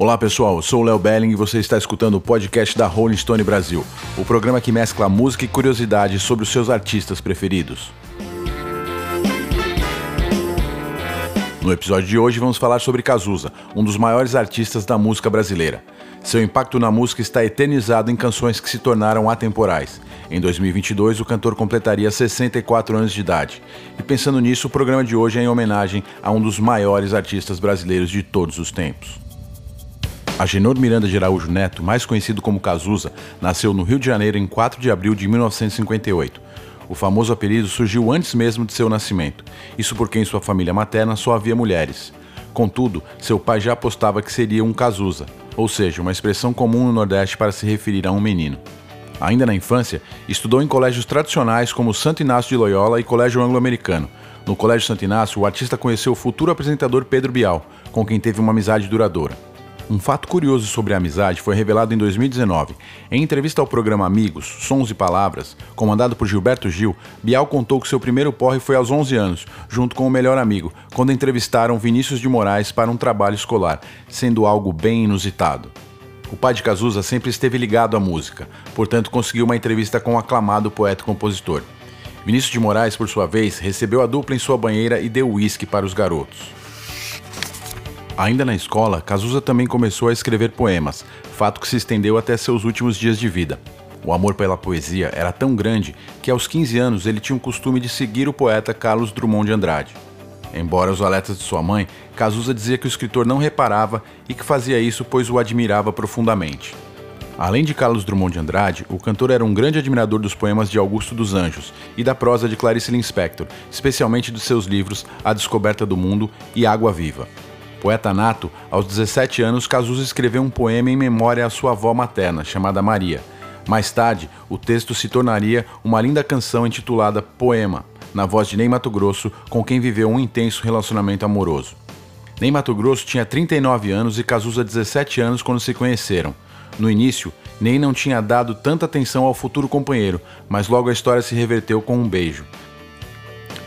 Olá pessoal, sou Léo Belling e você está escutando o podcast da Rolling Stone Brasil, o programa que mescla música e curiosidade sobre os seus artistas preferidos. No episódio de hoje vamos falar sobre Cazuza, um dos maiores artistas da música brasileira. Seu impacto na música está eternizado em canções que se tornaram atemporais. Em 2022, o cantor completaria 64 anos de idade. E pensando nisso, o programa de hoje é em homenagem a um dos maiores artistas brasileiros de todos os tempos. Agenor Miranda de Araújo Neto, mais conhecido como Cazuza, nasceu no Rio de Janeiro em 4 de abril de 1958. O famoso apelido surgiu antes mesmo de seu nascimento, isso porque em sua família materna só havia mulheres. Contudo, seu pai já apostava que seria um Cazuza, ou seja, uma expressão comum no Nordeste para se referir a um menino. Ainda na infância, estudou em colégios tradicionais como Santo Inácio de Loyola e Colégio Anglo-Americano. No Colégio Santo Inácio, o artista conheceu o futuro apresentador Pedro Bial, com quem teve uma amizade duradoura. Um fato curioso sobre a amizade foi revelado em 2019. Em entrevista ao programa Amigos, Sons e Palavras, comandado por Gilberto Gil, Bial contou que seu primeiro porre foi aos 11 anos, junto com o melhor amigo, quando entrevistaram Vinícius de Moraes para um trabalho escolar, sendo algo bem inusitado. O pai de Cazuza sempre esteve ligado à música, portanto conseguiu uma entrevista com o aclamado poeta e compositor. Vinícius de Moraes, por sua vez, recebeu a dupla em sua banheira e deu uísque para os garotos. Ainda na escola, Cazuza também começou a escrever poemas, fato que se estendeu até seus últimos dias de vida. O amor pela poesia era tão grande que aos 15 anos ele tinha o costume de seguir o poeta Carlos Drummond de Andrade. Embora os alertas de sua mãe, Cazuza dizia que o escritor não reparava e que fazia isso pois o admirava profundamente. Além de Carlos Drummond de Andrade, o cantor era um grande admirador dos poemas de Augusto dos Anjos e da prosa de Clarice Lispector, especialmente dos seus livros A Descoberta do Mundo e Água Viva. Poeta nato, aos 17 anos, Cazuza escreveu um poema em memória à sua avó materna, chamada Maria. Mais tarde, o texto se tornaria uma linda canção intitulada Poema, na voz de Ney Mato Grosso, com quem viveu um intenso relacionamento amoroso. Ney Mato Grosso tinha 39 anos e Cazuza 17 anos quando se conheceram. No início, Ney não tinha dado tanta atenção ao futuro companheiro, mas logo a história se reverteu com um beijo.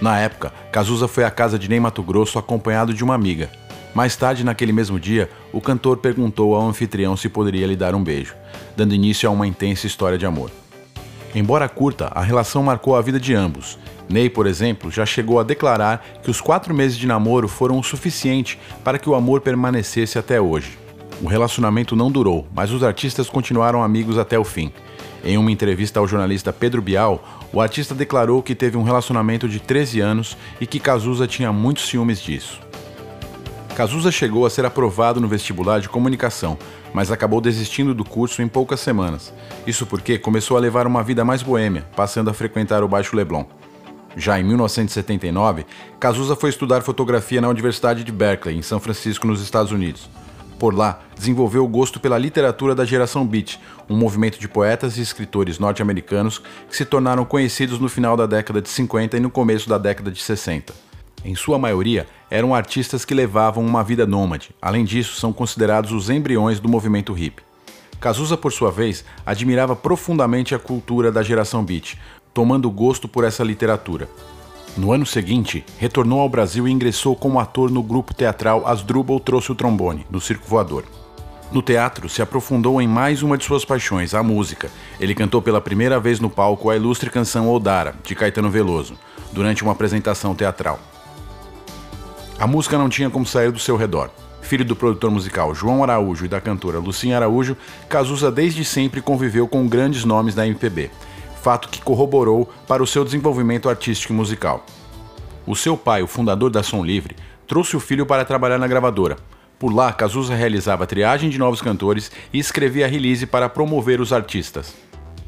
Na época, Cazuza foi à casa de Ney Mato Grosso acompanhado de uma amiga. Mais tarde, naquele mesmo dia, o cantor perguntou ao anfitrião se poderia lhe dar um beijo, dando início a uma intensa história de amor. Embora curta, a relação marcou a vida de ambos. Ney, por exemplo, já chegou a declarar que os quatro meses de namoro foram o suficiente para que o amor permanecesse até hoje. O relacionamento não durou, mas os artistas continuaram amigos até o fim. Em uma entrevista ao jornalista Pedro Bial, o artista declarou que teve um relacionamento de 13 anos e que Cazuza tinha muitos ciúmes disso. Cazuza chegou a ser aprovado no vestibular de comunicação, mas acabou desistindo do curso em poucas semanas. Isso porque começou a levar uma vida mais boêmia, passando a frequentar o Baixo Leblon. Já em 1979, Cazuza foi estudar fotografia na Universidade de Berkeley, em São Francisco, nos Estados Unidos. Por lá, desenvolveu o gosto pela literatura da geração Beat, um movimento de poetas e escritores norte-americanos que se tornaram conhecidos no final da década de 50 e no começo da década de 60. Em sua maioria, eram artistas que levavam uma vida nômade. Além disso, são considerados os embriões do movimento hip. Cazuza, por sua vez, admirava profundamente a cultura da geração beat, tomando gosto por essa literatura. No ano seguinte, retornou ao Brasil e ingressou como ator no grupo teatral Asdrubal Trouxe o Trombone, do Circo Voador. No teatro, se aprofundou em mais uma de suas paixões, a música. Ele cantou pela primeira vez no palco a ilustre canção Odara, de Caetano Veloso, durante uma apresentação teatral. A música não tinha como sair do seu redor. Filho do produtor musical João Araújo e da cantora Lucinha Araújo, Cazuza desde sempre conviveu com grandes nomes da MPB, fato que corroborou para o seu desenvolvimento artístico e musical. O seu pai, o fundador da Som Livre, trouxe o filho para trabalhar na gravadora. Por lá, Cazuza realizava triagem de novos cantores e escrevia release para promover os artistas.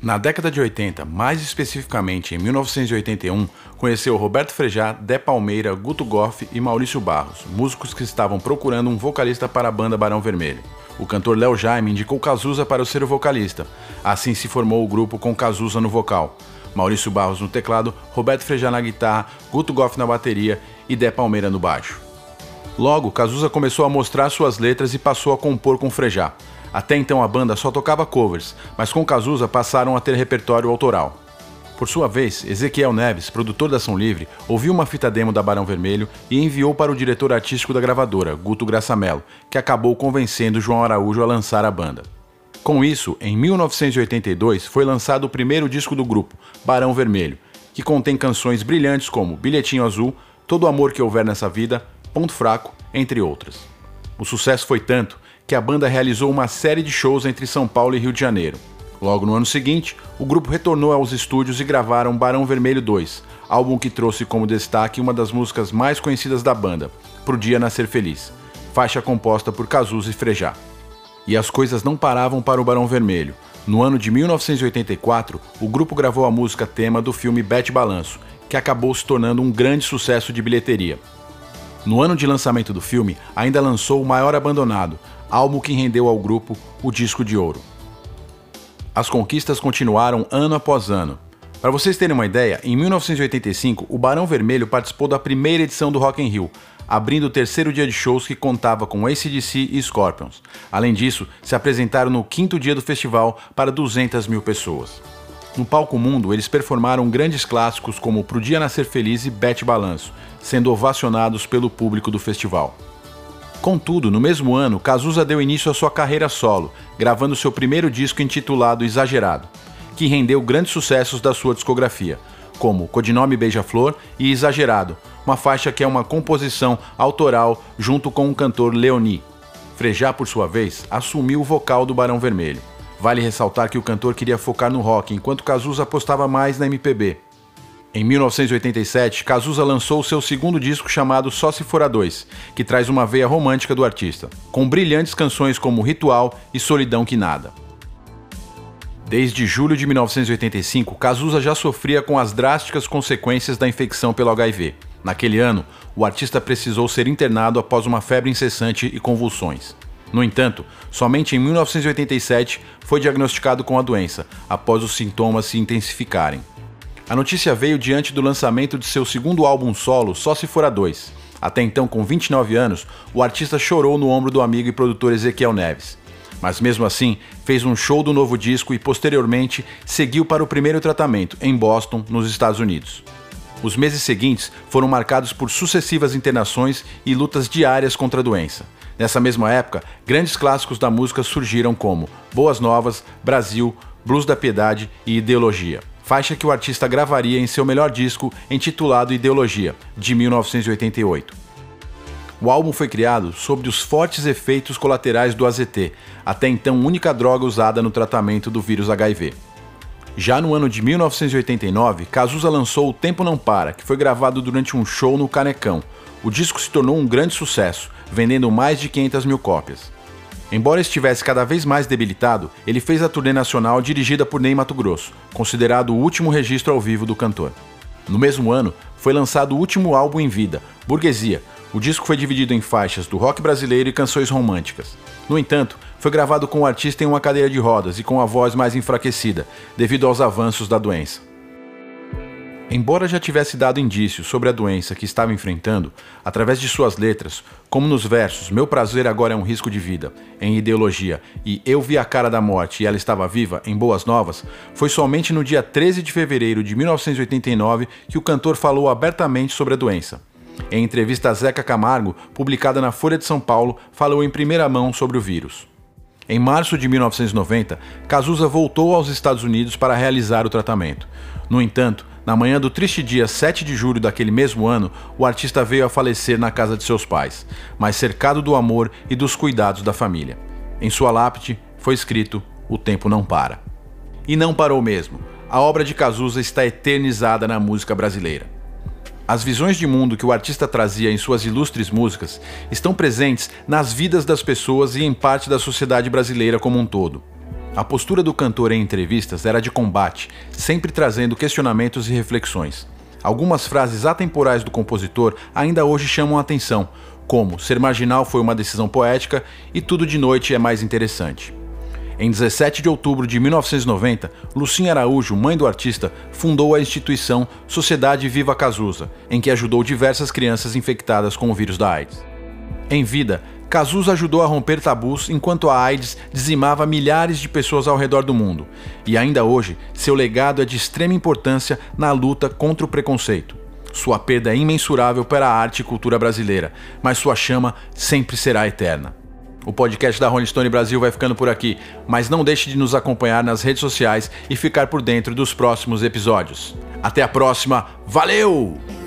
Na década de 80, mais especificamente em 1981, conheceu Roberto Frejá, Dé Palmeira, Guto Goff e Maurício Barros, músicos que estavam procurando um vocalista para a banda Barão Vermelho. O cantor Léo Jaime indicou Cazuza para ser o vocalista. Assim se formou o grupo com Cazuza no vocal, Maurício Barros no teclado, Roberto Frejá na guitarra, Guto Goff na bateria e Dé Palmeira no baixo. Logo, Cazuza começou a mostrar suas letras e passou a compor com Frejá. Até então a banda só tocava covers, mas com Cazuza passaram a ter repertório autoral. Por sua vez, Ezequiel Neves, produtor da Ação Livre, ouviu uma fita demo da Barão Vermelho e enviou para o diretor artístico da gravadora, Guto Graçamelo, que acabou convencendo João Araújo a lançar a banda. Com isso, em 1982 foi lançado o primeiro disco do grupo, Barão Vermelho, que contém canções brilhantes como Bilhetinho Azul, Todo Amor que Houver Nessa Vida, Ponto Fraco, entre outras. O sucesso foi tanto que a banda realizou uma série de shows entre São Paulo e Rio de Janeiro. Logo no ano seguinte, o grupo retornou aos estúdios e gravaram Barão Vermelho 2, álbum que trouxe como destaque uma das músicas mais conhecidas da banda, Pro Dia Nascer Feliz, faixa composta por Cazuza e Frejá. E as coisas não paravam para o Barão Vermelho. No ano de 1984, o grupo gravou a música tema do filme Bete Balanço, que acabou se tornando um grande sucesso de bilheteria. No ano de lançamento do filme, ainda lançou O Maior Abandonado, álbum que rendeu ao grupo o disco de ouro. As conquistas continuaram ano após ano. Para vocês terem uma ideia, em 1985, o Barão Vermelho participou da primeira edição do Rock in Rio, abrindo o terceiro dia de shows que contava com ACDC e Scorpions. Além disso, se apresentaram no quinto dia do festival para 200 mil pessoas. No palco mundo, eles performaram grandes clássicos como Pro Dia Nascer Feliz e Bete Balanço, sendo ovacionados pelo público do festival. Contudo, no mesmo ano, Cazuza deu início à sua carreira solo, gravando seu primeiro disco intitulado Exagerado, que rendeu grandes sucessos da sua discografia, como Codinome Beija-Flor e Exagerado, uma faixa que é uma composição autoral junto com o cantor Leoni. Frejá, por sua vez, assumiu o vocal do Barão Vermelho. Vale ressaltar que o cantor queria focar no rock, enquanto Cazuza apostava mais na MPB. Em 1987, Cazuza lançou seu segundo disco chamado Só Se For a Dois, que traz uma veia romântica do artista, com brilhantes canções como Ritual e Solidão Que Nada. Desde julho de 1985, Cazuza já sofria com as drásticas consequências da infecção pelo HIV. Naquele ano, o artista precisou ser internado após uma febre incessante e convulsões. No entanto, somente em 1987 foi diagnosticado com a doença, após os sintomas se intensificarem. A notícia veio diante do lançamento de seu segundo álbum solo, Só Se For a Dois. Até então, com 29 anos, o artista chorou no ombro do amigo e produtor Ezequiel Neves. Mas mesmo assim, fez um show do novo disco e posteriormente seguiu para o primeiro tratamento, em Boston, nos Estados Unidos. Os meses seguintes foram marcados por sucessivas internações e lutas diárias contra a doença. Nessa mesma época, grandes clássicos da música surgiram como Boas Novas, Brasil, Blues da Piedade e Ideologia faixa que o artista gravaria em seu melhor disco intitulado Ideologia, de 1988. O álbum foi criado sob os fortes efeitos colaterais do AZT, até então única droga usada no tratamento do vírus HIV. Já no ano de 1989, Cazuza lançou O Tempo Não Para, que foi gravado durante um show no Canecão. O disco se tornou um grande sucesso, vendendo mais de 500 mil cópias. Embora estivesse cada vez mais debilitado, ele fez a turnê nacional dirigida por Ney Mato Grosso, considerado o último registro ao vivo do cantor. No mesmo ano, foi lançado o último álbum em vida, Burguesia. O disco foi dividido em faixas do rock brasileiro e canções românticas. No entanto, foi gravado com o artista em uma cadeira de rodas e com a voz mais enfraquecida, devido aos avanços da doença. Embora já tivesse dado indícios sobre a doença que estava enfrentando, através de suas letras, como nos versos Meu prazer agora é um risco de vida, em Ideologia, e Eu vi a cara da morte e ela estava viva, em Boas Novas, foi somente no dia 13 de fevereiro de 1989 que o cantor falou abertamente sobre a doença. Em entrevista a Zeca Camargo, publicada na Folha de São Paulo, falou em primeira mão sobre o vírus. Em março de 1990, Cazuza voltou aos Estados Unidos para realizar o tratamento. No entanto, na manhã do triste dia 7 de julho daquele mesmo ano, o artista veio a falecer na casa de seus pais, mas cercado do amor e dos cuidados da família. Em sua lápide foi escrito: O tempo não para. E não parou mesmo. A obra de Cazuza está eternizada na música brasileira. As visões de mundo que o artista trazia em suas ilustres músicas estão presentes nas vidas das pessoas e em parte da sociedade brasileira como um todo. A postura do cantor em entrevistas era de combate, sempre trazendo questionamentos e reflexões. Algumas frases atemporais do compositor ainda hoje chamam a atenção, como Ser marginal foi uma decisão poética e Tudo de noite é mais interessante. Em 17 de outubro de 1990, Lucinha Araújo, mãe do artista, fundou a instituição Sociedade Viva Cazuza, em que ajudou diversas crianças infectadas com o vírus da AIDS. Em vida, Cazuza ajudou a romper tabus enquanto a AIDS dizimava milhares de pessoas ao redor do mundo. E ainda hoje, seu legado é de extrema importância na luta contra o preconceito. Sua perda é imensurável para a arte e cultura brasileira, mas sua chama sempre será eterna. O podcast da Rolling Stone Brasil vai ficando por aqui, mas não deixe de nos acompanhar nas redes sociais e ficar por dentro dos próximos episódios. Até a próxima, valeu!